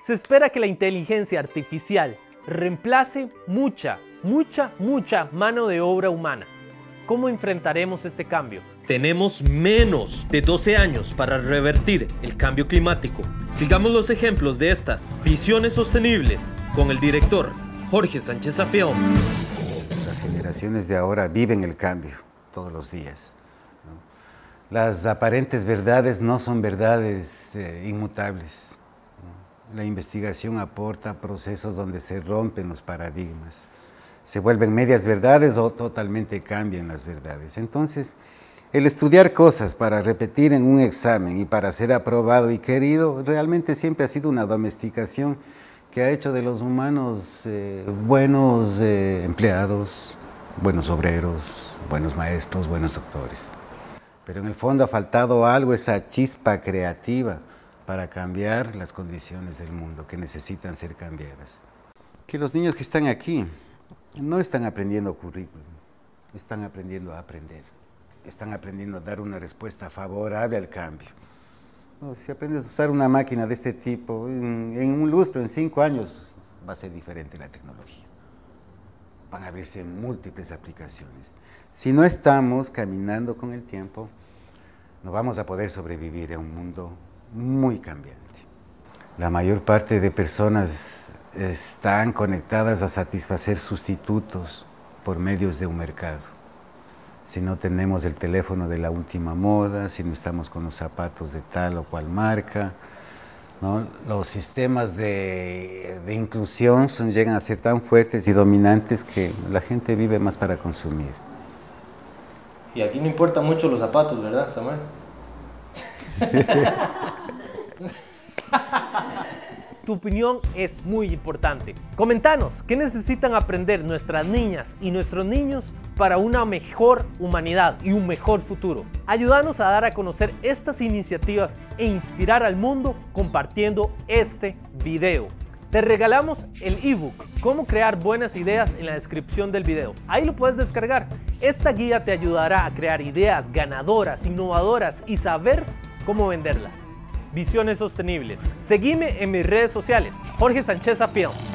Se espera que la inteligencia artificial reemplace mucha, mucha, mucha mano de obra humana. ¿Cómo enfrentaremos este cambio? Tenemos menos de 12 años para revertir el cambio climático. Sigamos los ejemplos de estas visiones sostenibles con el director Jorge Sánchez Films. Las generaciones de ahora viven el cambio todos los días. Las aparentes verdades no son verdades eh, inmutables. La investigación aporta procesos donde se rompen los paradigmas, se vuelven medias verdades o totalmente cambian las verdades. Entonces, el estudiar cosas para repetir en un examen y para ser aprobado y querido realmente siempre ha sido una domesticación que ha hecho de los humanos eh, buenos eh, empleados, buenos obreros, buenos maestros, buenos doctores. Pero en el fondo ha faltado algo, esa chispa creativa para cambiar las condiciones del mundo que necesitan ser cambiadas. Que los niños que están aquí no están aprendiendo currículum, están aprendiendo a aprender, están aprendiendo a dar una respuesta favorable al cambio. si aprendes a usar una máquina de este tipo, en, en un lustro, en cinco años, va a ser diferente la tecnología. Van a abrirse múltiples aplicaciones. Si no estamos caminando con el tiempo, no vamos a poder sobrevivir a un mundo muy cambiante. La mayor parte de personas están conectadas a satisfacer sustitutos por medios de un mercado. Si no tenemos el teléfono de la última moda, si no estamos con los zapatos de tal o cual marca, los sistemas de, de inclusión son, llegan a ser tan fuertes y dominantes que la gente vive más para consumir. Y aquí no importan mucho los zapatos, ¿verdad, Samuel? tu opinión es muy importante. Comentanos qué necesitan aprender nuestras niñas y nuestros niños para una mejor humanidad y un mejor futuro. Ayúdanos a dar a conocer estas iniciativas e inspirar al mundo compartiendo este video. Te regalamos el ebook Cómo crear buenas ideas en la descripción del video. Ahí lo puedes descargar. Esta guía te ayudará a crear ideas ganadoras, innovadoras y saber cómo venderlas. Visiones sostenibles. Seguime en mis redes sociales, Jorge Sánchez Films.